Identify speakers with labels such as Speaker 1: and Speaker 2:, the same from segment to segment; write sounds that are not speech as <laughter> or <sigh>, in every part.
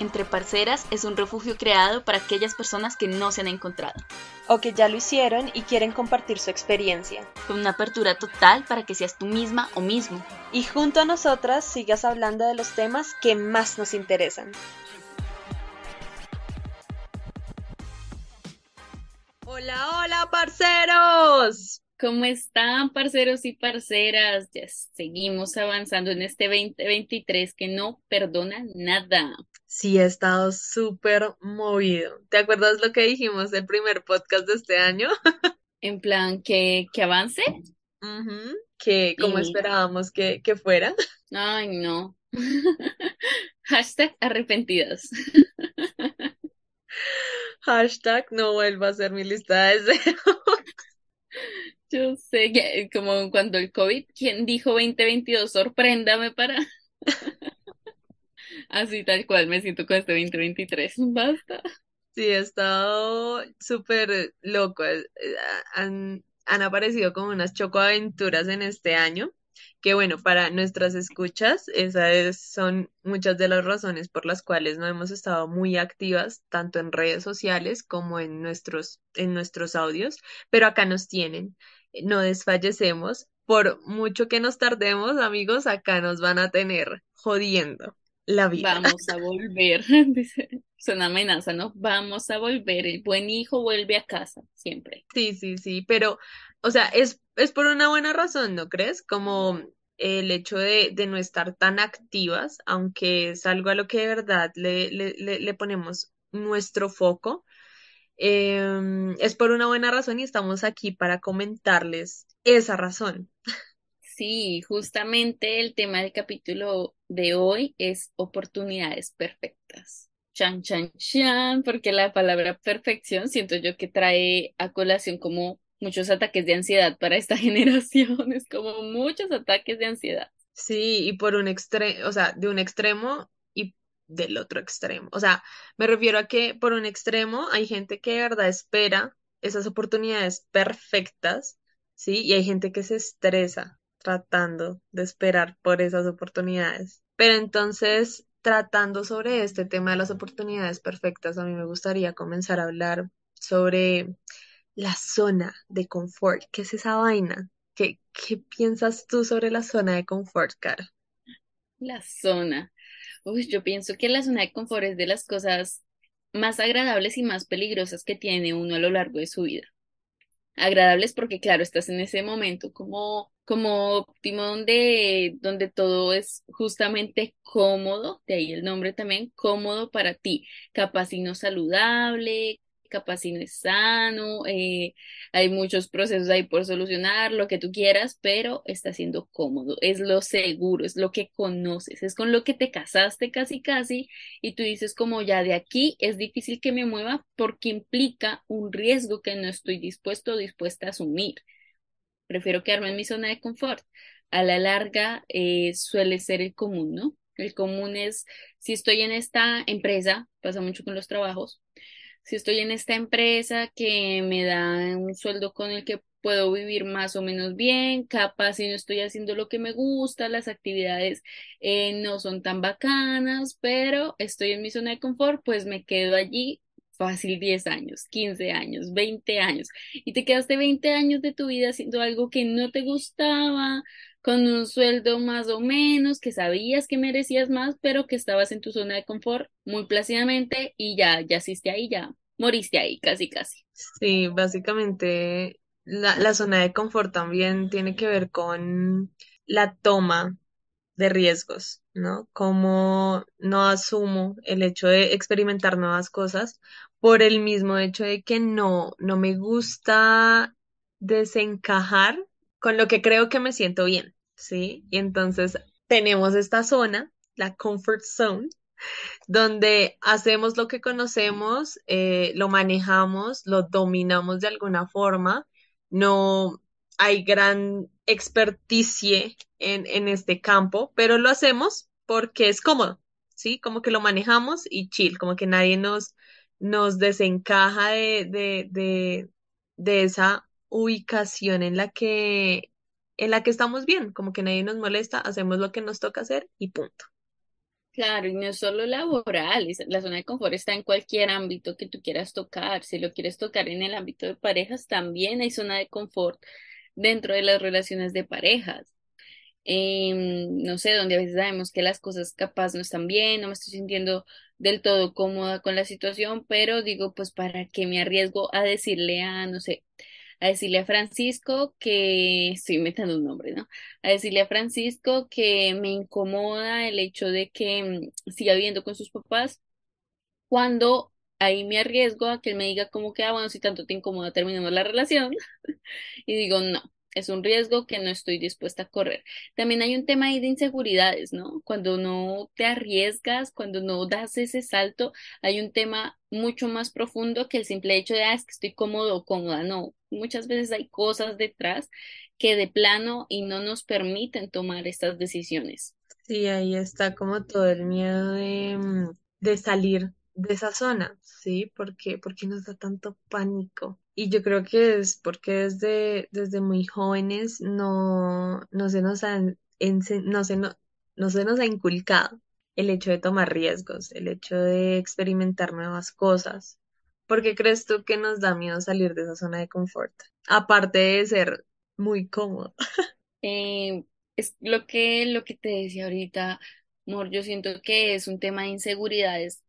Speaker 1: Entre Parceras es un refugio creado para aquellas personas que no se han encontrado.
Speaker 2: O que ya lo hicieron y quieren compartir su experiencia.
Speaker 1: Con una apertura total para que seas tú misma o mismo.
Speaker 2: Y junto a nosotras sigas hablando de los temas que más nos interesan. Hola, hola, parceros.
Speaker 1: ¿Cómo están, parceros y parceras? Ya seguimos avanzando en este 2023 que no perdona nada.
Speaker 2: Sí, he estado súper movido. ¿Te acuerdas lo que dijimos del primer podcast de este año?
Speaker 1: En plan, que, que avance.
Speaker 2: Que como esperábamos que, que fuera.
Speaker 1: Ay, no. <laughs> Hashtag arrepentidas. <laughs>
Speaker 2: Hashtag no vuelva a ser mi lista de <laughs> deseos.
Speaker 1: Yo sé, que, como cuando el COVID, ¿quién dijo 2022? Sorpréndame para. <laughs> Así tal cual me siento con este 2023. Basta.
Speaker 2: Sí, he estado súper loco. Eh, Han, han aparecido como unas chocoaventuras en este año, que bueno, para nuestras escuchas, esas es- son muchas de las razones por las cuales no hemos estado muy activas, tanto en redes sociales como en nuestros, en nuestros audios, pero acá nos tienen. No desfallecemos. Por mucho que nos tardemos, amigos, acá nos van a tener jodiendo la vida. <laughs>
Speaker 1: Vamos a volver. <laughs> Dice, es una amenaza, ¿no? Vamos a volver. El buen hijo vuelve a casa, siempre.
Speaker 2: Sí, sí, sí, pero, o sea, es, es por una buena razón, ¿no crees? Como el hecho de, de no estar tan activas, aunque es algo a lo que de verdad le, le, le, le ponemos nuestro foco, em, es por una buena razón y estamos aquí para comentarles esa razón.
Speaker 1: Sí, justamente el tema del capítulo de hoy es oportunidades perfectas. Chan, chan, chan, porque la palabra perfección siento yo que trae a colación como muchos ataques de ansiedad para esta <laughs> generación, es como muchos ataques de ansiedad.
Speaker 2: Sí, y por un extremo, o sea, de un extremo del otro extremo. O sea, me refiero a que por un extremo hay gente que de verdad espera esas oportunidades perfectas, ¿sí? Y hay gente que se estresa tratando de esperar por esas oportunidades. Pero entonces, tratando sobre este tema de las oportunidades perfectas, a mí me gustaría comenzar a hablar sobre la zona de confort. ¿Qué es esa vaina? ¿Qué, qué piensas tú sobre la zona de confort, Cara?
Speaker 1: La zona. Yo pienso que la zona de confort es de las cosas más agradables y más peligrosas que tiene uno a lo largo de su vida. agradables porque, claro, estás en ese momento como, como óptimo donde, donde todo es justamente cómodo, de ahí el nombre también, cómodo para ti, capaz y no saludable, capaz y no es sano, eh, hay muchos procesos ahí por solucionar, lo que tú quieras, pero está siendo cómodo, es lo seguro, es lo que conoces, es con lo que te casaste casi casi y tú dices como ya de aquí es difícil que me mueva porque implica un riesgo que no estoy dispuesto o dispuesta a asumir. Prefiero quedarme en mi zona de confort. A la larga eh, suele ser el común, ¿no? El común es, si estoy en esta empresa, pasa mucho con los trabajos, si estoy en esta empresa que me da un sueldo con el que puedo vivir más o menos bien, capaz si no estoy haciendo lo que me gusta, las actividades eh, no son tan bacanas, pero estoy en mi zona de confort, pues me quedo allí fácil 10 años, 15 años, 20 años, y te quedaste 20 años de tu vida haciendo algo que no te gustaba, con un sueldo más o menos, que sabías que merecías más, pero que estabas en tu zona de confort muy plácidamente y ya, ya hiciste ahí, ya moriste ahí, casi, casi.
Speaker 2: Sí, básicamente la, la zona de confort también tiene que ver con la toma de riesgos, ¿no? Como no asumo el hecho de experimentar nuevas cosas por el mismo hecho de que no, no me gusta desencajar con lo que creo que me siento bien, ¿sí? Y entonces tenemos esta zona, la comfort zone, donde hacemos lo que conocemos, eh, lo manejamos, lo dominamos de alguna forma, no hay gran experticie en, en este campo, pero lo hacemos porque es cómodo, ¿sí? Como que lo manejamos y chill, como que nadie nos, nos desencaja de, de, de, de esa ubicación en la que, en la que estamos bien, como que nadie nos molesta, hacemos lo que nos toca hacer y punto.
Speaker 1: Claro, y no es solo laboral, la zona de confort está en cualquier ámbito que tú quieras tocar. Si lo quieres tocar en el ámbito de parejas, también hay zona de confort dentro de las relaciones de parejas. Em, no sé, donde a veces sabemos que las cosas capaz no están bien, no me estoy sintiendo del todo cómoda con la situación, pero digo, pues, ¿para qué me arriesgo a decirle a, no sé, a decirle a Francisco que, estoy inventando un nombre, ¿no? A decirle a Francisco que me incomoda el hecho de que mm, siga viviendo con sus papás cuando ahí me arriesgo a que él me diga como que, ah, bueno, si tanto te incomoda, terminemos la relación. <laughs> Y digo, no, es un riesgo que no estoy dispuesta a correr. También hay un tema ahí de inseguridades, ¿no? Cuando no te arriesgas, cuando no das ese salto, hay un tema mucho más profundo que el simple hecho de, ah, es que estoy cómodo o cómoda. No, muchas veces hay cosas detrás que de plano y no nos permiten tomar estas decisiones.
Speaker 2: Sí, ahí está como todo el miedo de, mm, de salir de esa zona, ¿sí? ¿Por qué? ¿Por qué nos da tanto pánico? Y yo creo que es porque desde, desde muy jóvenes no, no se nos han no se no, no se nos ha inculcado el hecho de tomar riesgos, el hecho de experimentar nuevas cosas. ¿Por qué crees tú que nos da miedo salir de esa zona de confort? Aparte de ser muy cómodo. <laughs>
Speaker 1: Eh, es lo que, lo que te decía ahorita, amor, yo siento que es un tema de inseguridades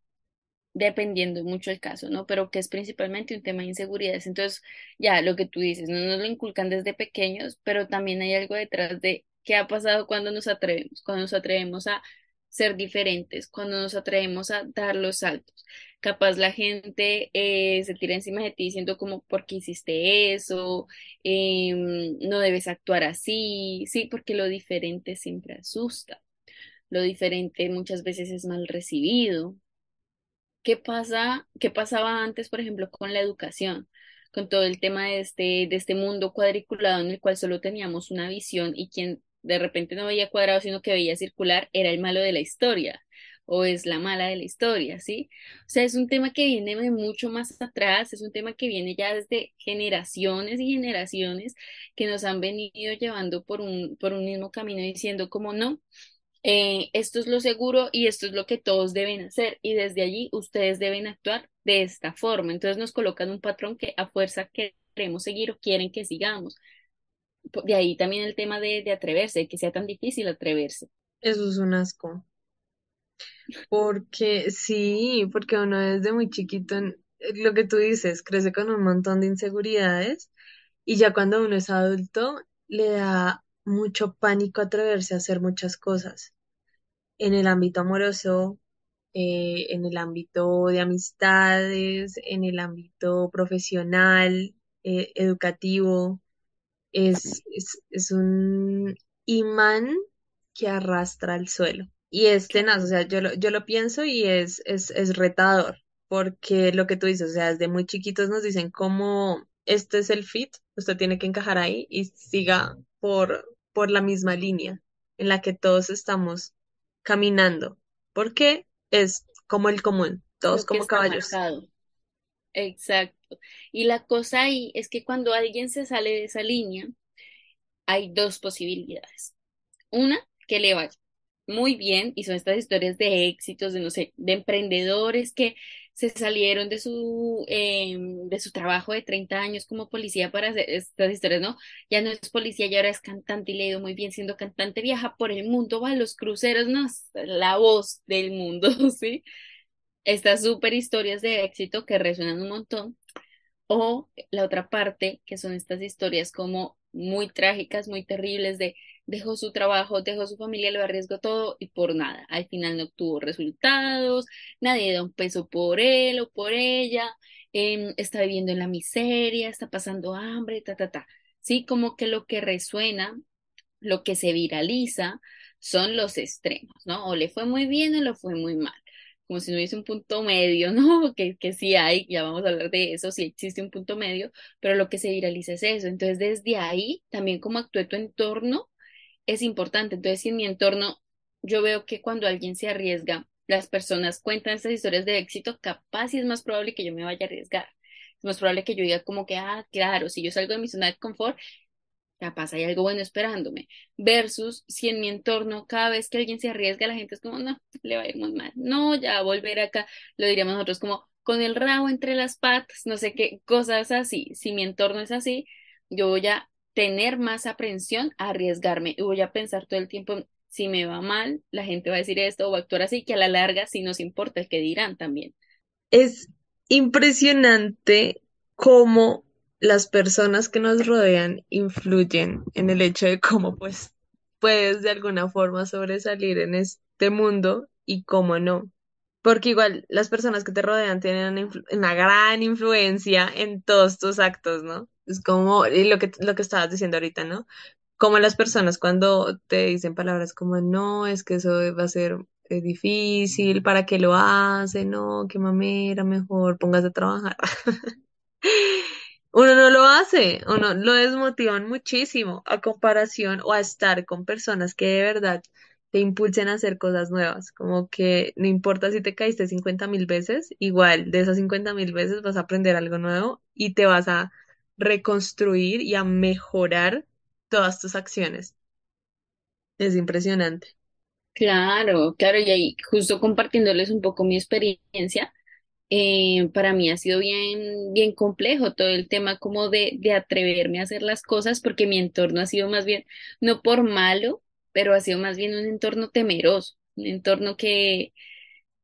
Speaker 1: dependiendo mucho el caso, ¿no? Pero que es principalmente un tema de inseguridades. Entonces, ya lo que tú dices, no nos lo inculcan desde pequeños, pero también hay algo detrás de qué ha pasado cuando nos atrevemos, cuando nos atrevemos a ser diferentes, cuando nos atrevemos a dar los saltos. Capaz la gente eh, se tira encima de ti diciendo como, ¿por qué hiciste eso? Em, no debes actuar así, sí, porque lo diferente siempre asusta. Lo diferente muchas veces es mal recibido. ¿Qué pasa, qué pasaba antes, por ejemplo, con la educación? Con todo el tema de este, de este mundo cuadriculado en el cual solo teníamos una visión y quien de repente no veía cuadrado, sino que veía circular, era el malo de la historia o es la mala de la historia, ¿sí? O sea, es un tema que viene de mucho más atrás, es un tema que viene ya desde generaciones y generaciones que nos han venido llevando por un, por un mismo camino diciendo como no eh, esto es lo seguro y esto es lo que todos deben hacer y desde allí ustedes deben actuar de esta forma. Entonces nos colocan un patrón que a fuerza queremos seguir o quieren que sigamos. De ahí también el tema de, de atreverse, que sea tan difícil atreverse.
Speaker 2: Eso es un asco. Porque sí, porque uno desde muy chiquito, en- lo que tú dices, crece con un montón de inseguridades y ya cuando uno es adulto le da mucho pánico atreverse a hacer muchas cosas en el ámbito amoroso, eh, en el ámbito de amistades, en el ámbito profesional, eh, educativo. Es, es, es un imán que arrastra al suelo. Y es tenaz, o sea, yo lo, yo lo pienso y es, es, es retador, porque lo que tú dices, o sea, desde muy chiquitos nos dicen cómo este es el fit, usted tiene que encajar ahí y siga por, por la misma línea en la que todos estamos caminando, porque es como el común, todos como caballos.
Speaker 1: marcado. Exacto. Y la cosa ahí es que cuando alguien se sale de esa línea, hay dos posibilidades. Una, que le vaya muy bien y son estas historias de éxitos, de no sé, de emprendedores que se salieron de su, eh, de su trabajo de 30 años como policía para hacer estas historias, ¿no? Ya no es policía, ya ahora es cantante y le ha ido muy bien siendo cantante, viaja por el mundo, va a los cruceros, no, la voz del mundo, <laughs> ¿sí? Estas súper historias de éxito que resuenan un montón. O la otra parte, que son estas historias como muy trágicas, muy terribles, de dejó su trabajo, dejó su familia, lo arriesgó todo y por nada. Al final no obtuvo resultados, nadie da un peso por él o por ella, em, está viviendo en la miseria, está pasando hambre, ta, ta, ta. Sí, como que lo que resuena, lo que se viraliza son los extremos, ¿no? O le fue muy bien o le fue muy mal como si no hubiese un punto medio, <laughs> ¿no? Que, que sí hay, ya vamos a hablar de eso, sí existe un punto medio, pero lo que se viraliza es eso. Entonces, desde ahí, también como actúe tu entorno es importante. Entonces, si en mi entorno yo veo que cuando alguien se arriesga, las personas cuentan estas historias de éxito, capaz y es más probable que yo me vaya a arriesgar. Es más probable que yo diga como que, ah, claro, si yo salgo de mi zona de confort, capaz hay algo bueno esperándome, versus si en mi entorno cada vez que alguien se arriesga, la gente es como, no, le va a ir muy mal, no, ya volver acá, lo diríamos nosotros como con el rabo entre las patas, no sé qué, cosas así, si mi entorno es así, yo voy a tener más aprensión a arriesgarme y voy a pensar todo el tiempo, si me va mal, la gente va a decir esto o va a actuar así, que a la larga sí nos importa el que dirán también.
Speaker 2: Es impresionante cómo las personas que nos rodean influyen en el hecho de cómo pues puedes de alguna forma sobresalir en este mundo y cómo no. Porque igual las personas que te rodean tienen una, gran influencia en todos tus actos, ¿no? Es como lo que, lo que estabas diciendo ahorita, ¿no? Como las personas cuando te dicen palabras como, no, es que eso va a ser eh, difícil, ¿para qué lo hace? No, qué mamera, mejor póngase a trabajar. <laughs> Uno no lo hace, uno lo desmotivan muchísimo a comparación o a estar con personas que de verdad te impulsen a hacer cosas nuevas, como que no importa si te caíste cincuenta mil veces, igual de esas cincuenta mil veces vas a aprender algo nuevo y te vas a reconstruir y a mejorar todas tus acciones. Es impresionante.
Speaker 1: Claro, claro, y ahí justo compartiéndoles un poco mi experiencia, eh, para mí ha sido bien, bien complejo todo el tema como de, de atreverme a hacer las cosas porque mi entorno ha sido más bien, no por malo, pero ha sido más bien un entorno temeroso, un entorno que,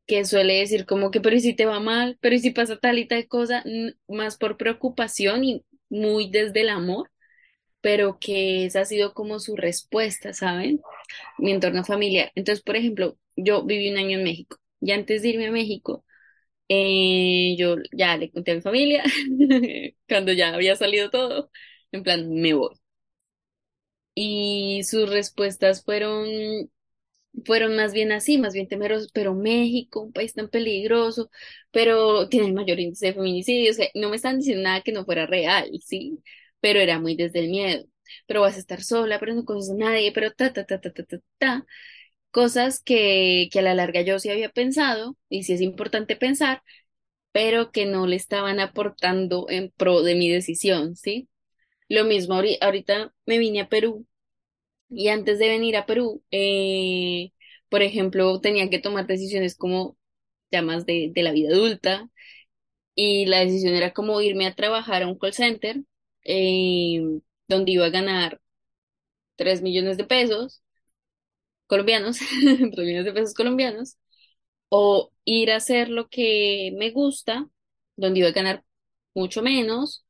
Speaker 1: que suele decir como que, pero ¿y si te va mal? ¿Pero ¿y si pasa tal y tal cosa? Más por preocupación y muy desde el amor, pero que esa ha sido como su respuesta, ¿saben? Mi entorno familiar. Entonces, por ejemplo, yo viví un año en México y antes de irme a México, eh, yo ya le conté a mi familia <laughs> cuando ya había salido todo, en plan, me voy. Y sus respuestas fueron, fueron más bien así, más bien temerosos, pero México, un país tan peligroso, pero tiene el mayor índice de feminicidios, o sea, no me están diciendo nada que no fuera real, ¿sí? Pero era muy desde el miedo. Pero vas a estar sola, pero no conoces a nadie, pero ta, ta, ta, ta, ta, ta, ta. Cosas que, que a la larga yo sí había pensado, y sí es importante pensar, pero que no le estaban aportando en pro de mi decisión, ¿sí? Lo mismo ahori- ahorita me vine a Perú y antes de venir a Perú, eh, por ejemplo, tenía que tomar decisiones como ya más de, de la vida adulta y la decisión era como irme a trabajar a un call center eh, donde iba a ganar 3 millones de pesos colombianos, <laughs> 3 millones de pesos colombianos, o ir a hacer lo que me gusta, donde iba a ganar mucho menos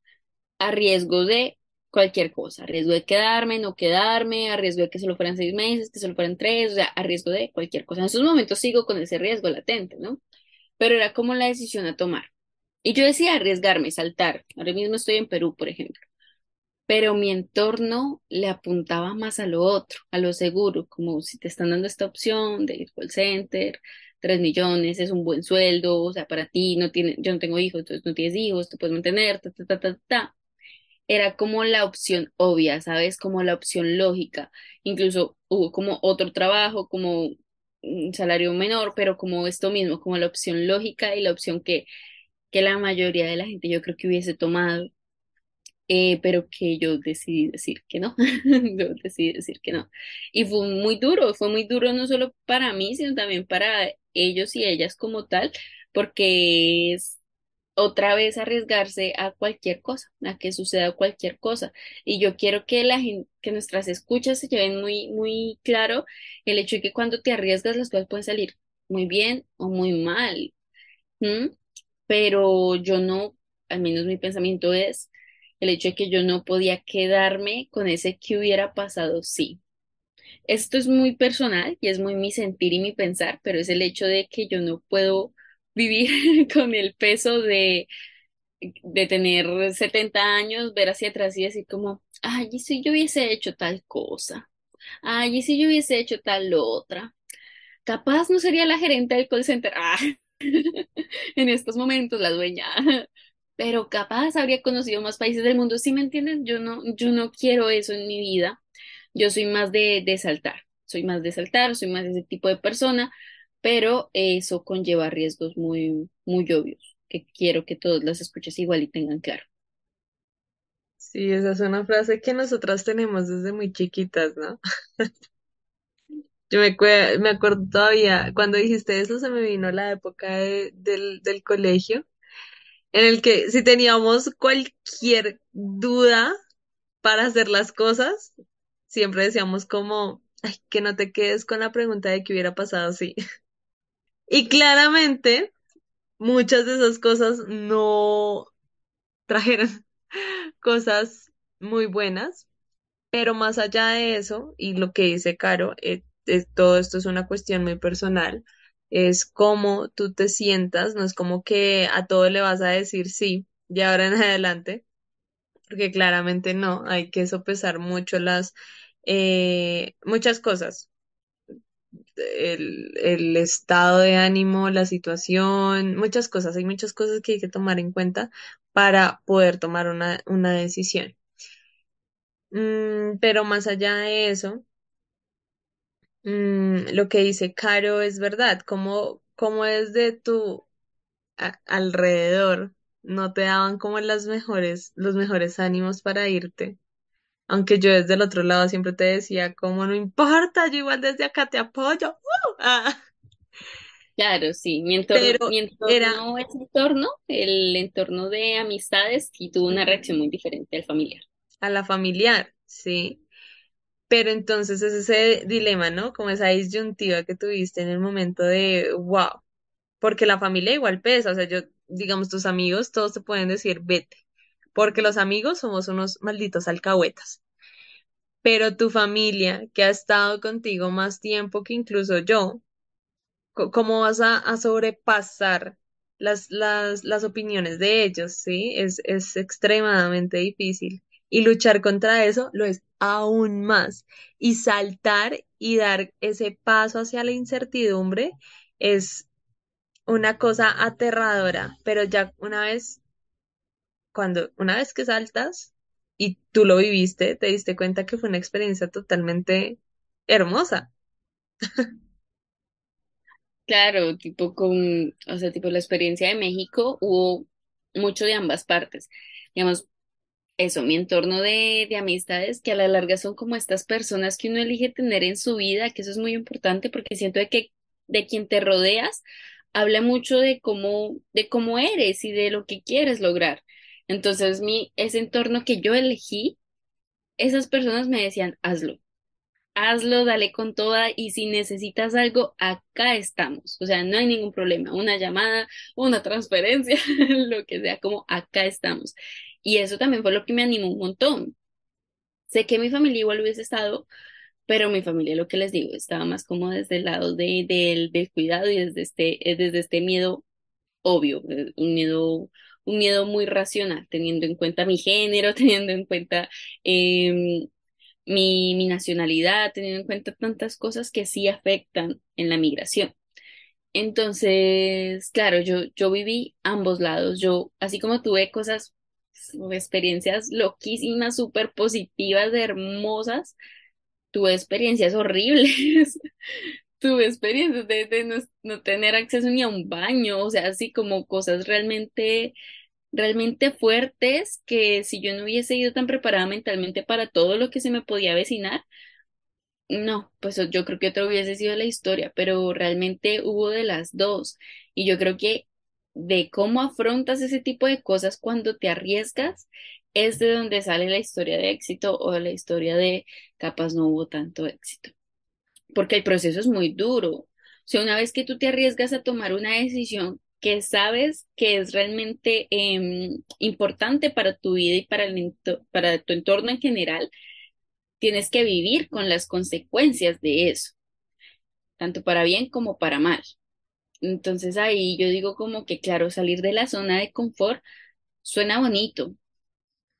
Speaker 1: a riesgo de cualquier cosa, a riesgo de quedarme, no quedarme, a riesgo de que solo fueran seis meses, que solo fueran tres, o sea, a riesgo de cualquier cosa. En esos momentos sigo con ese riesgo latente, ¿no? Pero era como la decisión a tomar. Y yo decía arriesgarme, saltar. Ahora mismo estoy en Perú, por ejemplo. Pero mi entorno le apuntaba más a lo otro, a lo seguro, como si te están dando esta opción de ir call center, tres millones, es un buen sueldo, o sea, para ti, no tiene, yo no tengo hijos, entonces no tienes hijos, te puedes mantener, ta, ta, ta, ta, ta era como la opción obvia, ¿sabes? Como la opción lógica. Incluso hubo como otro trabajo, como un salario menor, pero como esto mismo, como la opción lógica y la opción que, que la mayoría de la gente yo creo que hubiese tomado, eh, pero que yo decidí decir que no. <laughs> Yo decidí decir que no. Y fue muy duro, fue muy duro no solo para mí, sino también para ellos y ellas como tal, porque es otra vez arriesgarse a cualquier cosa, a que suceda cualquier cosa. Y yo quiero que la gente, que nuestras escuchas se lleven muy, muy claro el hecho de que cuando te arriesgas las cosas pueden salir muy bien o muy mal. Pero yo no, al menos mi pensamiento es el hecho de que yo no podía quedarme con ese que hubiera pasado, sí. Esto es muy personal y es muy mi sentir y mi pensar, pero es el hecho de que yo no puedo vivir <laughs> con el peso de de tener 70 años, ver hacia atrás y decir como, ay, y si yo hubiese hecho tal cosa, ay, y si yo hubiese hecho tal otra, capaz no sería la gerente del call center, ah, <laughs> en estos momentos la dueña, <laughs> pero capaz habría conocido más países del mundo, ¿sí me entienden? Yo no, yo no quiero eso en mi vida, yo soy más de, de saltar, soy más de saltar, soy más de ese tipo de persona, pero eso conlleva riesgos muy, muy obvios, que quiero que todos las escuches igual y tengan claro.
Speaker 2: Sí, esa es una frase que nosotras tenemos desde muy chiquitas, ¿no? <laughs> Yo me, me acuerdo todavía, cuando dijiste eso, se me vino la época de- del, del colegio, en el que si teníamos cualquier duda para hacer las cosas, siempre decíamos como, que no te quedes con la pregunta de qué hubiera pasado si. <laughs> Y claramente, muchas de esas cosas no trajeron <laughs> cosas muy buenas, pero más allá de eso, y lo que dice Caro, eh, es- todo esto es una cuestión muy personal, es cómo tú te sientas, no es como que a todo le vas a decir sí, de ahora en <laughs> adelante, porque claramente no, hay que sopesar mucho las, eh, muchas cosas, el, el estado de ánimo, la situación, muchas cosas, hay muchas cosas que hay que tomar en cuenta para poder tomar una, una decisión. Mm, pero más allá de eso, mm, lo que dice Caro es verdad, como, es de tu alrededor, no te daban como las mejores, los mejores ánimos para irte. Aunque yo desde el otro lado siempre te decía, como no importa, yo igual desde acá te apoyo. ¡Uh! <laughs> Ah,
Speaker 1: Claro, sí, mi entorno,
Speaker 2: pero
Speaker 1: mi
Speaker 2: era
Speaker 1: entorno, ese entorno, el entorno de amistades, sí tuvo una reacción muy diferente al familiar.
Speaker 2: a la familiar, ¿sí? Pero entonces es ese dilema, ¿no? Como esa disyuntiva que tuviste en el momento de, wow, porque la familia igual pesa, o sea, yo, digamos, tus amigos, todos te pueden decir, vete, porque los amigos somos unos malditos alcahuetas, pero tu familia, que ha estado contigo más tiempo que incluso yo, ¿cómo vas a, a sobrepasar las, las, las opiniones de ellos? ¿Sí? Es, es extremadamente difícil. Y luchar contra eso lo es aún más. Y saltar y dar ese paso hacia la incertidumbre es una cosa aterradora, pero ya una vez, cuando, una vez que saltas y tú lo viviste, te diste cuenta que fue una experiencia totalmente hermosa.
Speaker 1: Claro, tipo con, o sea, tipo la experiencia de México hubo mucho de ambas partes. Digamos, eso, mi entorno de, de amistades que a la larga son como estas personas que uno elige tener en su vida, que eso es muy importante porque siento que de quien te rodeas habla mucho de cómo, de cómo eres y de lo que quieres lograr. Entonces, mi, ese entorno que yo elegí, esas personas me decían, hazlo hazlo, dale con toda y si necesitas algo, acá estamos. O sea, no hay ningún problema. Una llamada, una transferencia, <laughs> lo que sea, como acá estamos. Y eso también fue lo que me animó un montón. Sé que mi familia igual hubiese estado, pero mi familia, lo que les digo, estaba más como desde el lado de, del del cuidado y desde este, eh, desde este miedo obvio, eh, un miedo, un miedo muy racional, teniendo en cuenta mi género, <laughs> teniendo en cuenta em, mi, mi nacionalidad, teniendo en cuenta tantas cosas que sí afectan en la migración. Entonces, claro, yo, yo viví ambos lados. Yo, así como tuve cosas experiencias loquísimas, súper positivas, hermosas, tuve experiencias horribles. <laughs> Tuve experiencias de, no, no tener acceso ni a un baño, o sea, así como cosas realmente realmente fuertes que si yo no hubiese ido tan preparada mentalmente para todo lo que se me podía avecinar, no, pues yo creo que otra hubiese sido la historia, pero realmente hubo de las dos. Y yo creo que de cómo afrontas ese tipo de cosas cuando te arriesgas es de donde sale la historia de éxito o la historia de capaz no hubo tanto éxito porque el proceso es muy duro. O sea, una vez que tú te arriesgas a tomar una decisión que sabes que es realmente em, importante para tu vida y para para tu entorno en general, tienes que vivir con las consecuencias de eso, tanto para bien como para mal. Entonces ahí yo digo como que, claro, salir de la zona de confort suena bonito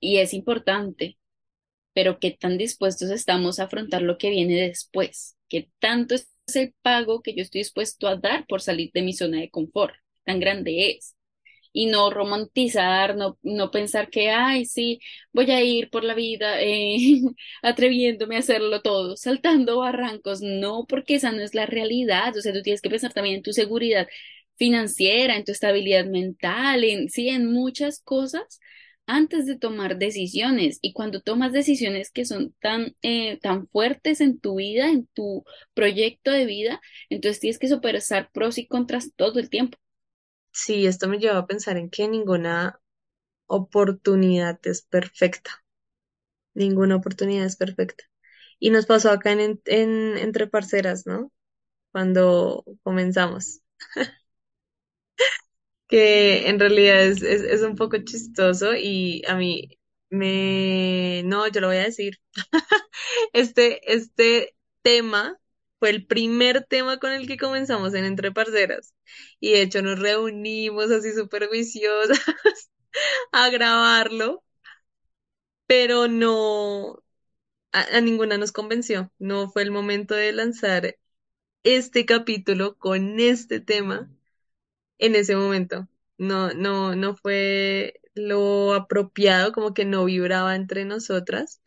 Speaker 1: y es importante, pero qué tan dispuestos estamos a afrontar lo que viene después, qué tanto es el pago que yo estoy dispuesto a dar por salir de mi zona de confort, tan grande es. Y no romantizar, no, no pensar que, ay, sí, voy a ir por la vida eh, <laughs> atreviéndome a hacerlo todo, saltando barrancos. No, porque esa no es la realidad. O sea, tú tienes que pensar también en tu seguridad financiera, en tu estabilidad mental, en, sí, en muchas cosas antes de tomar decisiones. Y cuando tomas decisiones que son tan, eh, tan fuertes en tu vida, en tu proyecto de vida, entonces tienes que sopesar pros y contras todo el tiempo.
Speaker 2: Sí, esto me lleva a pensar en que ninguna oportunidad es perfecta. Ninguna oportunidad es perfecta. Y nos pasó acá en, en Entre Parceras, ¿no? Cuando comenzamos. <laughs> que en realidad es, es, un poco chistoso y a mí me... No, yo lo voy a decir. <laughs> Este, este tema fue el primer tema con el que comenzamos en Entre Parceras. Y de hecho nos reunimos así súper juiciosas <laughs> a grabarlo, pero no, a ninguna nos convenció. No fue el momento de lanzar este capítulo con este tema en ese momento. No, no, no fue lo apropiado, como que no vibraba entre nosotras.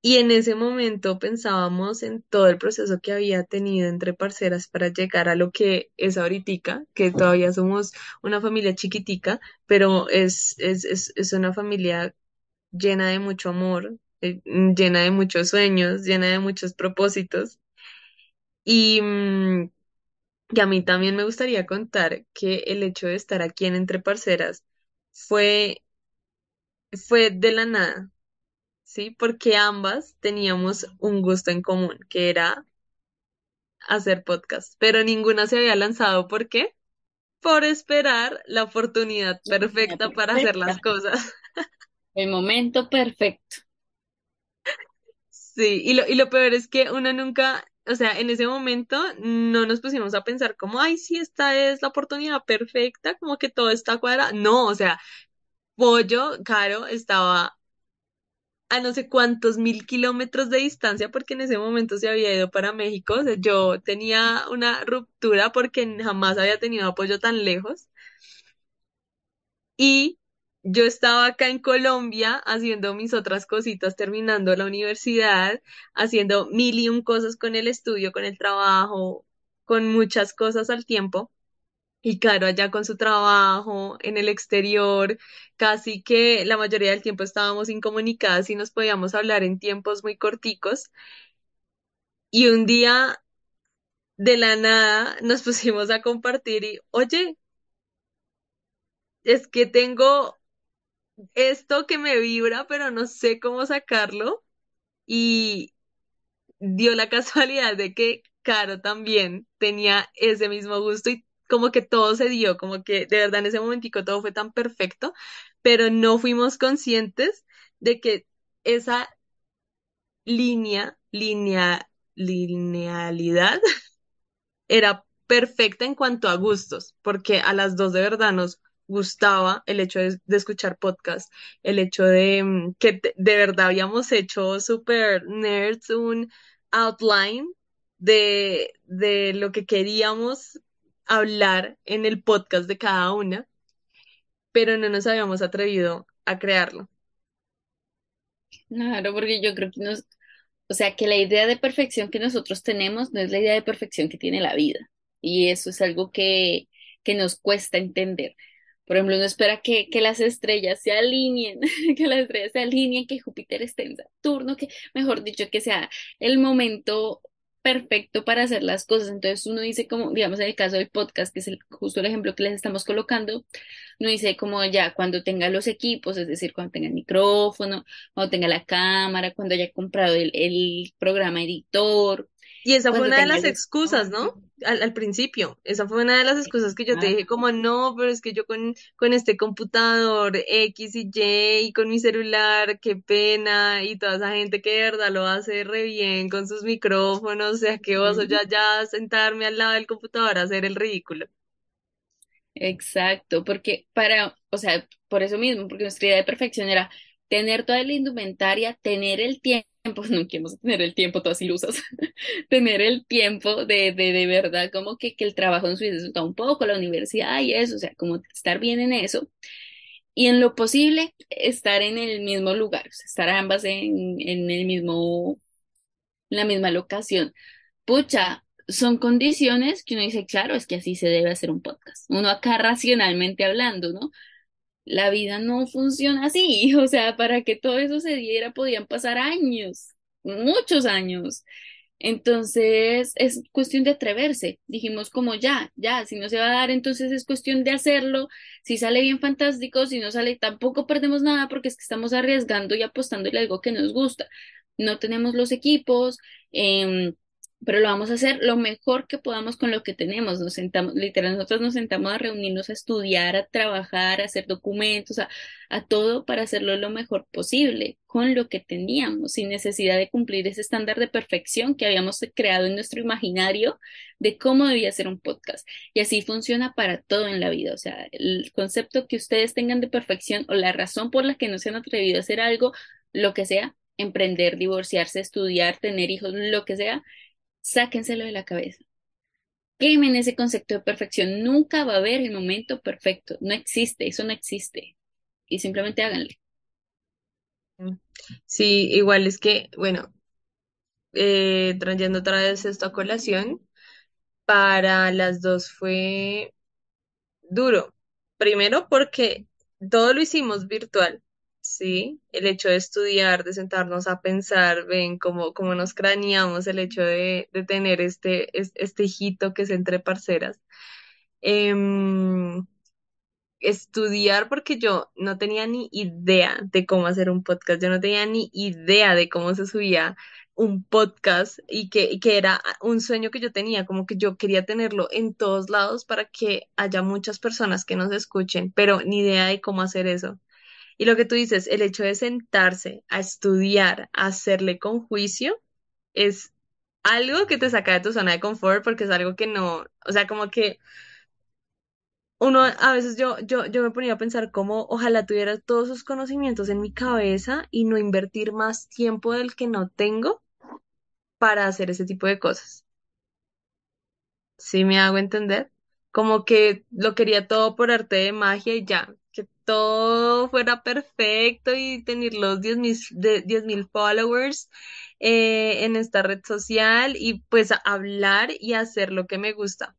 Speaker 2: Y en ese momento pensábamos en todo el proceso que había tenido entre parceras para llegar a lo que es ahorita, que todavía somos una familia chiquitica, pero es, es, es, es una familia llena de mucho amor, eh, llena de muchos sueños, llena de muchos propósitos. Y, mm, y a mí también me gustaría contar que el hecho de estar aquí en Entre Parceras fue, fue de la nada, ¿sí? Porque ambas teníamos un gusto en común, que era hacer podcast, pero ninguna se había lanzado. ¿Por qué? Por esperar la oportunidad perfecta para hacer las cosas.
Speaker 1: el momento perfecto. <laughs>
Speaker 2: Sí, y lo, y lo peor es que uno nunca, o sea, en ese momento no nos pusimos a pensar como, ay, sí, esta es la oportunidad perfecta, como que todo está cuadrado. No, o sea, Pollo, Caro, estaba a no sé cuántos mil kilómetros de distancia porque en ese momento se había ido para México. O sea, yo tenía una ruptura porque jamás había tenido apoyo tan lejos. Y yo estaba acá en Colombia haciendo mis otras cositas, terminando la universidad, haciendo mil y un cosas con el estudio, con el trabajo, con muchas cosas al tiempo. Y Caro allá con su trabajo en el exterior, casi que la mayoría del tiempo estábamos incomunicadas y nos podíamos hablar en tiempos muy corticos. Y un día de la nada nos <laughs> pusimos a compartir y, oye, es que tengo esto que me vibra, pero no sé cómo sacarlo. Y dio la <laughs> casualidad de que Caro también tenía ese mismo gusto y como que todo se dio, como que de verdad en ese momentico todo fue tan perfecto, pero no fuimos conscientes de que esa línea, línea, linealidad <laughs> era perfecta en cuanto a gustos, porque a las dos de verdad nos gustaba el hecho de, escuchar podcast, el hecho de mm, que de verdad habíamos hecho super nerds un outline de, de lo que queríamos hablar en el podcast de cada una, pero no nos habíamos atrevido a crearlo.
Speaker 1: Claro, porque yo creo que nos, o sea, que la idea de perfección que nosotros tenemos no es la idea de perfección que tiene la vida. Y eso es algo que, que nos cuesta entender. Por ejemplo, uno espera que, que las estrellas se alineen, <laughs> que las estrellas se alineen, que Júpiter esté en Saturno, que, mejor dicho, que sea el momento perfecto para hacer las cosas. Entonces uno dice como, digamos, en el caso del podcast, que es el, justo el ejemplo que les estamos colocando, uno dice como ya cuando tenga los equipos, es decir, cuando tenga el micrófono, cuando tenga la cámara, cuando haya comprado el, el programa editor,
Speaker 2: Y esa fue una de las excusas. ¿no? Al, al principio, esa fue una de las excusas que yo te dije, como no, pero es que yo con, con este computador X y Y y con mi celular, qué pena, y toda esa gente que de verdad lo hace re bien con sus micrófonos, o sea, qué oso ya, ya sentarme al lado del computador a hacer el ridículo.
Speaker 1: Exacto, porque para, o sea, por eso mismo, porque nuestra idea de perfección era tener toda la indumentaria, tener el tiempo, no queremos tener el tiempo todas ilusas, <laughs> tener el tiempo de, de, de verdad, como que, que el trabajo hubiese resultado un poco, la universidad y eso, o sea, como estar bien en eso, y en lo posible estar en el mismo lugar, estar ambas en, en el mismo, en la misma locación. Pucha, son condiciones que uno dice, claro, es que así se debe hacer un podcast. Uno acá racionalmente hablando, ¿no? La vida no funciona así, <laughs> o sea, para que todo eso se diera podían pasar años, muchos años. Entonces es cuestión de atreverse. Dijimos como ya, ya, si no se va a dar, entonces es cuestión de hacerlo. Si sale bien, fantástico. Si no sale, tampoco perdemos nada porque es que estamos arriesgando y apostándole algo que nos gusta. No tenemos los equipos. Eh, pero lo vamos a hacer lo mejor que podamos con lo que tenemos. Nos sentamos, literal, nosotros nos sentamos a reunirnos, a estudiar, a trabajar, a hacer documentos, a, a todo para hacerlo lo mejor posible con lo que teníamos, sin necesidad de cumplir ese estándar de perfección que habíamos creado en nuestro imaginario de cómo debía ser un podcast. Y así funciona para todo en la vida. O sea, el concepto que ustedes tengan de perfección o la razón por la que no se han atrevido a hacer algo, lo que sea, emprender, divorciarse, estudiar, tener hijos, lo que sea, sáquenselo de la cabeza. Quemen ese concepto de perfección. Nunca va a haber el momento perfecto. No existe, eso no existe. Y simplemente háganle.
Speaker 2: Sí, igual es que, bueno, eh, trayendo otra vez esta colación, para las dos fue duro. Primero porque todo lo hicimos virtual. Sí, el hecho de estudiar, de sentarnos a pensar, ven cómo, cómo nos craneamos el hecho de, de tener este, es- este hijito que es entre parceras. Em, estudiar porque yo no tenía ni idea de cómo hacer un podcast, yo no tenía ni idea de cómo se subía un podcast y que, y que era un sueño que yo tenía, como que yo quería tenerlo en todos lados para que haya muchas personas que nos escuchen, pero ni idea de cómo hacer eso. Y lo que tú dices, el hecho de sentarse a estudiar, a hacerle con juicio, es algo que te saca de tu zona de confort porque es algo que no, o sea, como que uno, a veces yo, yo, yo me ponía a pensar cómo ojalá tuviera todos esos conocimientos en mi cabeza y no invertir más tiempo del que no tengo para hacer ese tipo de cosas. ¿Sí me hago entender? Como que lo quería todo por arte de magia y ya, todo fuera perfecto y tener los diez mil, de 10.000 followers eh, en esta red social y pues hablar y hacer lo que me gusta.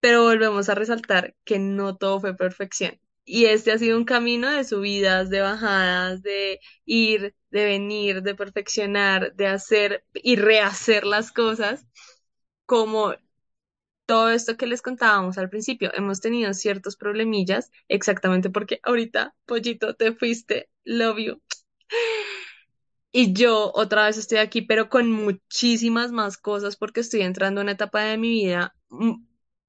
Speaker 2: Pero volvemos a resaltar que no todo fue perfección. Y este ha sido un camino de subidas, de bajadas, de ir, de venir, de perfeccionar, de hacer y rehacer las cosas como todo esto que les contábamos al principio, hemos tenido ciertos problemillas, exactamente porque ahorita, pollito, te fuiste, love you. Y yo otra vez estoy aquí, pero con muchísimas más cosas porque estoy entrando en una etapa de mi vida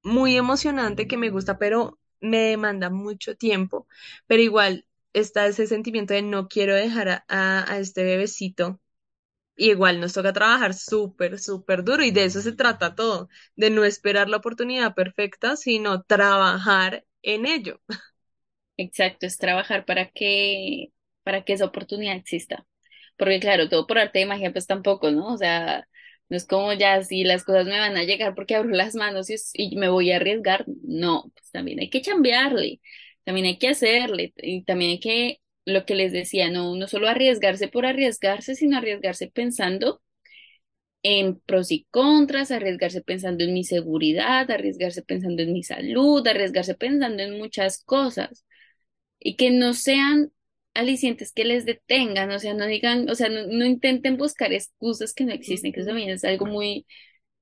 Speaker 2: muy emocionante que me gusta, pero me demanda mucho tiempo. Pero igual está ese sentimiento de no quiero dejar a- a este bebecito y igual nos toca trabajar súper, súper duro y de eso se trata todo, de no esperar la oportunidad perfecta, sino trabajar en ello.
Speaker 1: Exacto, es trabajar para que, para que esa oportunidad exista. Porque claro, todo por arte de magia, pues tampoco, ¿no? O sea, no es como ya si las cosas me van a llegar porque abro las manos y, me voy a arriesgar. No, pues también hay que chambearle, también hay que hacerle, y también hay que, lo que les decía, no, no solo arriesgarse por arriesgarse, sino arriesgarse pensando en pros y contras, arriesgarse pensando en mi seguridad, arriesgarse pensando en mi salud, arriesgarse pensando en muchas cosas. Y que no sean alicientes que les detengan, o sea, no digan, o sea, no, no intenten buscar excusas que no existen, que eso también es algo muy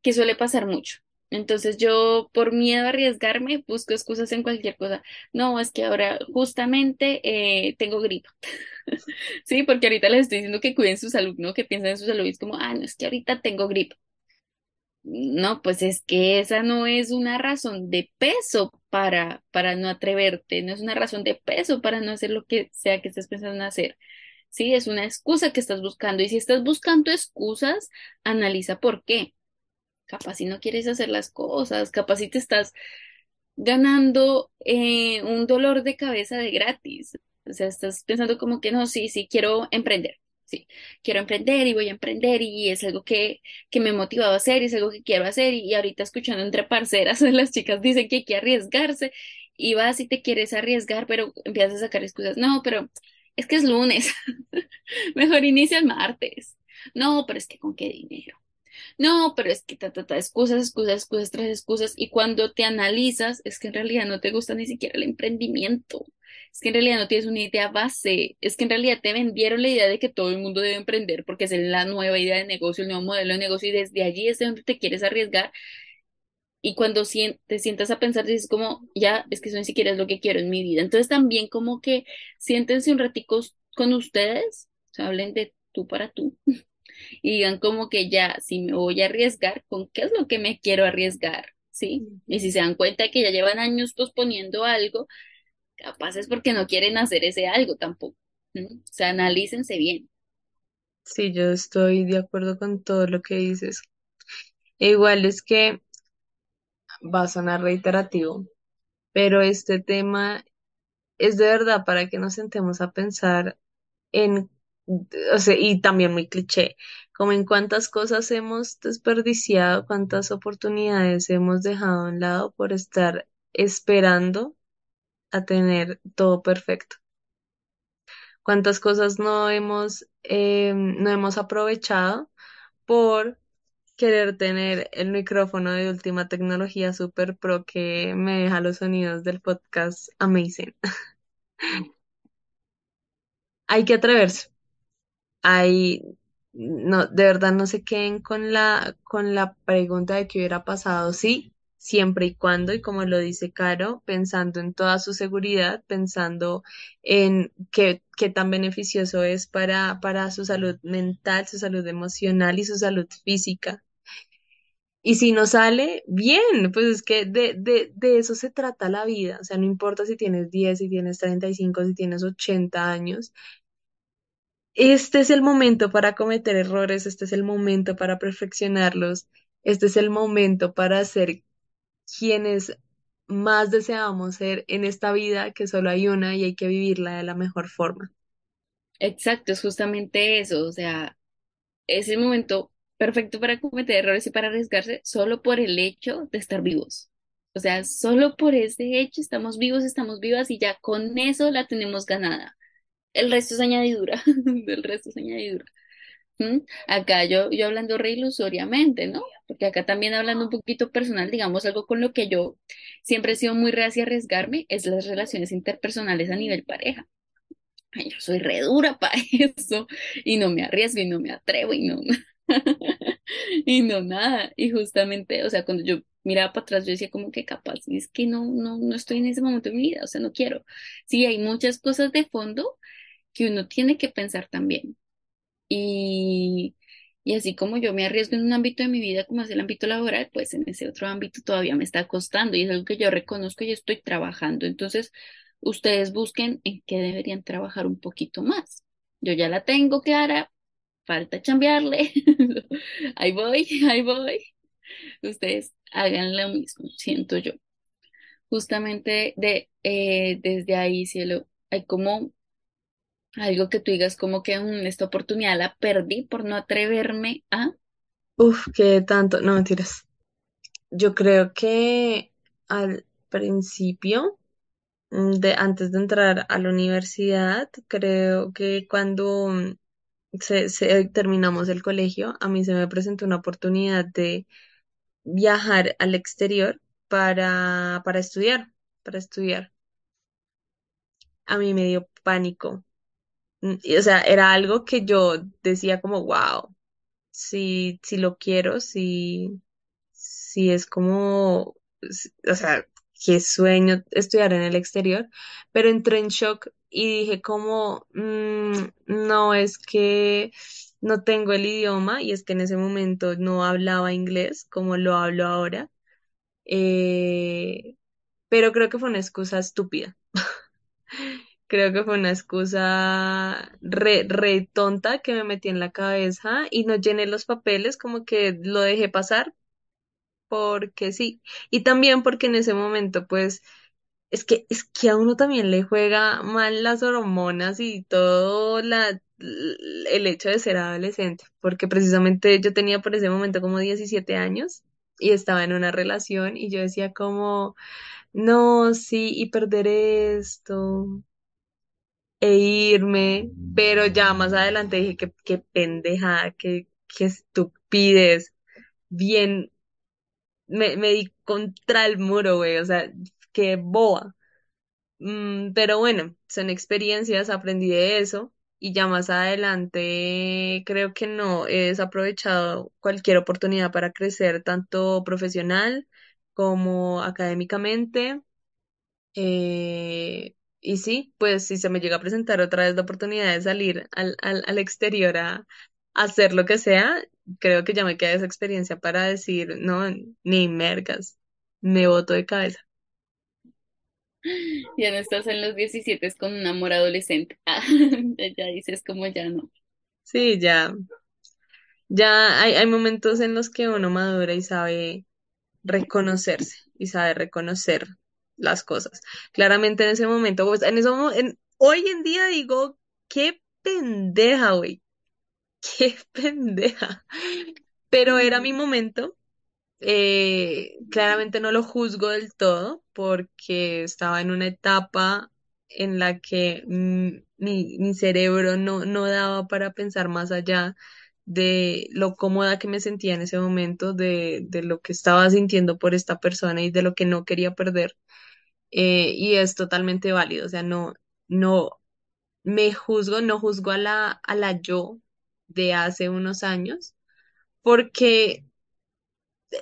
Speaker 1: que suele pasar mucho. Entonces yo, por miedo a arriesgarme, busco excusas en cualquier cosa. No, es que ahora justamente eh, tengo gripa. <laughs> Sí, porque ahorita les estoy diciendo que cuiden su salud, ¿no? Que piensen en su salud y es como, ah, no, es que ahorita tengo gripa. No, pues es que esa no es una razón de peso para, para no atreverte, no es una razón de peso para no hacer lo que sea que estés pensando en hacer. Sí, es una excusa que estás buscando. Y si estás buscando excusas, analiza por qué. Capaz si no quieres hacer las cosas, capaz si te estás ganando eh, un dolor de cabeza de gratis. O sea, estás pensando como que no, sí, sí, quiero emprender. Sí, quiero emprender y voy a emprender y es algo que, que me he motivado a hacer y es algo que quiero hacer y, y ahorita escuchando entre parceras, <laughs> las chicas dicen que hay que arriesgarse y vas y te quieres arriesgar, pero empiezas a sacar excusas. No, pero es que es lunes, <laughs> mejor inicia el martes. No, pero es que con qué dinero. No, pero es que ta, ta, ta, excusas, excusas, excusas tras excusas. Y cuando te analizas, es que en realidad no te gusta ni siquiera el emprendimiento. Es que en realidad no tienes una idea base. Es que en realidad te vendieron la idea de que todo el mundo debe emprender porque es la nueva idea de negocio, el nuevo modelo de negocio y desde allí es de donde te quieres arriesgar. Y cuando te sientas a pensar, dices como, ya, es que eso ni siquiera es lo que quiero en mi vida. Entonces también como que siéntense un ratico con ustedes, hablen de tú para tú y digan como que ya, si me voy a arriesgar, ¿con qué es lo que me quiero arriesgar? ¿Sí? Y si se dan cuenta que ya llevan años posponiendo algo, capaz es porque no quieren hacer ese algo tampoco. ¿no? O sea, analícense bien.
Speaker 2: Sí, yo estoy de acuerdo con todo lo que dices. E igual es que va a sonar reiterativo, pero este tema es de verdad para que nos sentemos a pensar en, o sea, y también muy cliché, como en cuántas cosas hemos desperdiciado, cuántas oportunidades hemos dejado a un lado por estar esperando a tener todo perfecto. Cuántas cosas no hemos, eh, no hemos aprovechado por querer tener el micrófono de última tecnología super pro que me deja los sonidos del podcast amazing. <laughs> Hay que atreverse. Hay, no, de verdad no se queden con la, con la pregunta de qué hubiera pasado, sí, siempre y cuando, y como lo dice Caro, pensando en toda su seguridad, pensando en qué, qué tan beneficioso es para, para su salud mental, su salud emocional y su salud física. Y si no sale, bien, pues es que de, de, de eso se trata la vida. O sea, no importa si tienes 10, si tienes 35, si tienes 80 años. Este es el momento para cometer errores, este es el momento para perfeccionarlos, este es el momento para ser quienes más deseamos ser en esta vida, que solo hay una y hay que vivirla de la mejor forma.
Speaker 1: Exacto, es justamente eso. O sea, es el momento perfecto para cometer errores y para arriesgarse solo por el hecho de estar vivos. O sea, solo por ese hecho estamos vivos, estamos vivas y ya con eso la tenemos ganada. El resto es añadidura, <laughs> el resto es añadidura. ¿Mm? Acá yo, yo hablando re ilusoriamente, ¿no? Porque acá también hablando un poquito personal, digamos, algo con lo que yo siempre he sido muy reacia a arriesgarme es las relaciones interpersonales a nivel pareja. Ay, yo soy re dura <laughs> para eso y no me arriesgo y no me atrevo y no, <laughs> y no nada. Y justamente, o sea, cuando yo miraba para atrás, yo decía como que capaz, y es que no, no, no estoy en ese momento de mi vida, o sea, no quiero. Sí, hay muchas cosas de fondo que uno tiene que pensar también. Y, y así como yo me arriesgo en un ámbito de mi vida, como es el ámbito laboral, pues en ese otro ámbito todavía me está costando y es algo que yo reconozco y estoy trabajando. Entonces, ustedes busquen en qué deberían trabajar un poquito más. Yo ya la tengo clara, falta chambearle. <laughs> Ahí voy, <laughs> ahí voy. Ustedes hagan lo mismo, siento yo. Justamente de, eh, desde ahí, cielo, hay como algo que tú digas como que "Mm, esta oportunidad la perdí por no atreverme a...
Speaker 2: Uf, qué tanto, no mentiras. Yo creo que al principio, mm, de, antes de entrar a la universidad, creo que cuando mm, terminamos el colegio, a mí se me presentó una oportunidad de viajar al exterior para, para estudiar, para estudiar. A mí me dio pánico. O sea, era algo que yo decía como, wow, si, si lo quiero, si, si es como, o sea, qué sueño estudiar en el exterior, pero entré en shock y dije como, "Mm, no, es que no tengo el idioma y es que en ese momento no hablaba inglés como lo hablo ahora, eh, pero creo que fue una excusa estúpida. <laughs> Creo que fue una excusa re, re tonta que me metí en la cabeza y no llené los papeles, como que lo dejé pasar porque sí. Y también porque en ese momento, pues, es que, es que a uno también le juega mal las hormonas y todo la, el hecho de ser adolescente, porque precisamente yo tenía por ese momento como 17 años y estaba en una relación y yo decía como, no, sí, y perder esto e irme, pero ya más adelante dije que qué pendejada, qué, qué estupidez, bien, me, me di contra el muro, güey, o sea, qué boba. Mm, pero bueno, son experiencias, aprendí de eso y ya más adelante creo que no he desaprovechado cualquier oportunidad para crecer tanto profesional como académicamente. Eh, y sí, pues si se me llega a presentar otra vez la oportunidad de salir al, al, al exterior a, a hacer lo que sea, creo que ya me queda esa experiencia para decir, no, ni mergas, me boto de cabeza. <gasps>
Speaker 1: Ya no estás en los 17 con un amor adolescente. <laughs> Ya dices como ya no.
Speaker 2: Sí, ya, ya hay, hay momentos en los que uno madura y sabe reconocerse y sabe reconocer las cosas. Claramente en ese momento, pues, en eso, en, hoy en día digo, qué pendeja, güey, qué <laughs> pendeja. Pero era mi momento. eh, claramente no lo juzgo del todo porque estaba en una etapa en la que mm, mi, mi cerebro no, no daba para pensar más allá de lo cómoda que me sentía en ese momento, de, de lo que estaba sintiendo por esta persona y de lo que no quería perder. Eh, y es totalmente válido, o sea, no, no me juzgo, no juzgo a la, a la yo de hace unos años, porque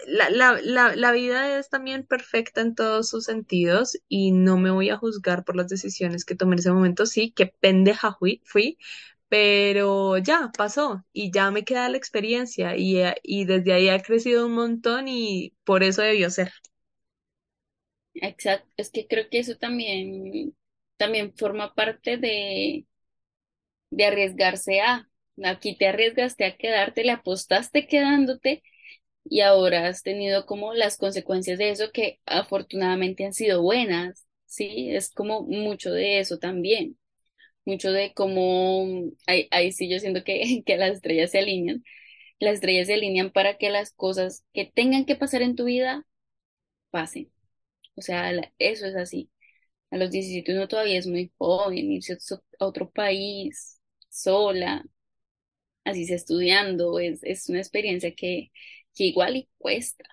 Speaker 2: la, la, la, la vida es también perfecta en todos sus sentidos y no me voy a juzgar por las decisiones que tomé en ese momento. Sí, qué pendeja fui, fui, pero ya pasó y ya me queda la experiencia y, eh, y desde ahí ha crecido un montón y por eso debió ser.
Speaker 1: Exacto. Es que creo que eso también, también forma parte de, de arriesgarse a. Aquí te arriesgaste a quedarte, le apostaste quedándote y ahora has tenido como las consecuencias de eso que afortunadamente han sido buenas, ¿sí? Es como mucho de eso también, mucho de cómo, ahí, ahí sí yo siento que, <laughs> que las estrellas se alinean, las estrellas se alinean para que las cosas que tengan que pasar en tu vida pasen, o sea, eso es así. A los 17 uno todavía es muy joven, irse a otro país sola, así sea estudiando, es, es una experiencia que, que igual y cuesta.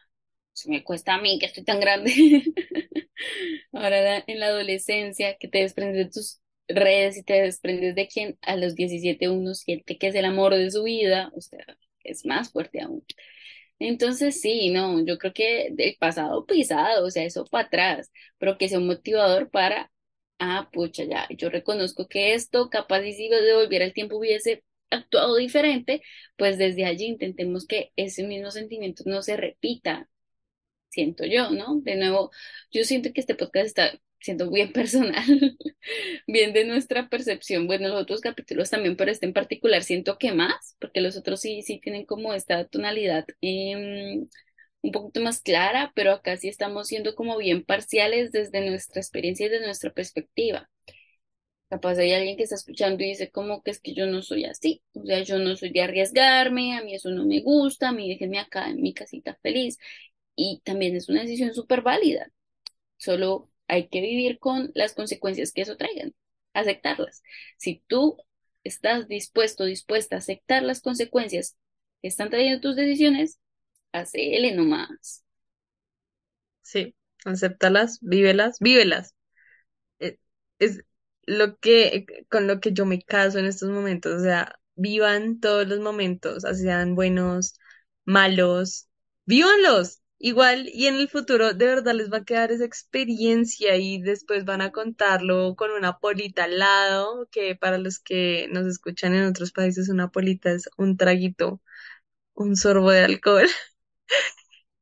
Speaker 1: Me cuesta a mí que estoy tan grande. <laughs> Ahora en la adolescencia, que te desprendes de tus redes y te desprendes de quien a los 17 uno siente que es el amor de su vida, o sea, es más fuerte aún. Entonces sí, no, yo creo que del pasado pisado, o sea, eso para atrás, pero que sea un motivador para, ah, pucha, ya, yo reconozco que esto, capaz y si devolviera el tiempo hubiese actuado diferente, pues desde allí intentemos que ese mismo sentimiento no se repita siento yo, ¿no? De nuevo, yo siento que este podcast está siendo bien <laughs> personal, bien de nuestra percepción, bueno, los otros capítulos también, pero este en particular siento que más, porque los otros sí, sí tienen como esta tonalidad em, un poquito más clara, pero acá sí estamos siendo como bien parciales desde nuestra experiencia y desde nuestra perspectiva. Capaz hay alguien que está escuchando y dice como que es que yo no soy así, o sea, yo no soy de arriesgarme, a mí eso no me gusta, a mí déjenme acá en mi casita feliz y también es una decisión súper válida. Solo hay que vivir con las consecuencias que eso traigan, aceptarlas. Si tú estás dispuesto, dispuesta a aceptar las consecuencias que están trayendo tus decisiones, hacele nomás.
Speaker 2: Sí, acéptalas, vívelas, vívelas. Eh, Es lo que, con lo que yo me caso en estos momentos, o sea, vivan todos los momentos, así sean buenos, malos, vívanlos. Igual, y en el futuro de verdad les va a quedar esa experiencia y después van a contarlo con una polita al lado, que para los que nos escuchan en otros países, una polita es un traguito, un sorbo de alcohol. <laughs>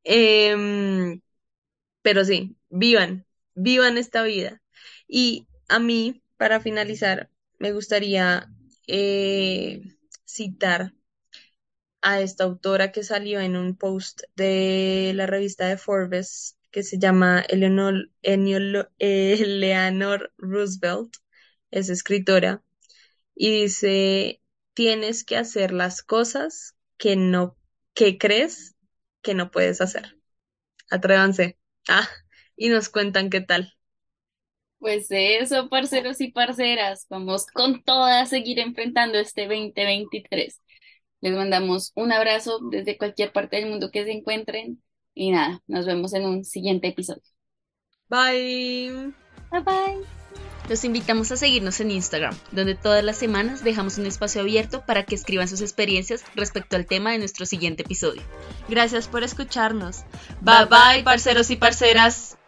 Speaker 2: Em, pero sí, vivan, vivan esta vida. Y a mí, para finalizar, me gustaría eh, citar a esta autora que salió en un post de la revista de Forbes que se llama Eleanor, Eleanor Roosevelt, es escritora, y dice, tienes que hacer las cosas que no, que crees que no puedes hacer. Atrévanse. Ah, y nos cuentan qué tal.
Speaker 1: Pues eso, parceros y parceras, vamos con todas a seguir enfrentando este 2023. Les mandamos un abrazo desde cualquier parte del mundo que se encuentren y nada, nos vemos en un siguiente episodio.
Speaker 2: Bye.
Speaker 1: Bye bye. Los invitamos a seguirnos en Instagram, donde todas las semanas dejamos un espacio abierto para que escriban sus experiencias respecto al tema de nuestro siguiente episodio.
Speaker 2: Gracias por escucharnos. Bye bye, parceros y parceras.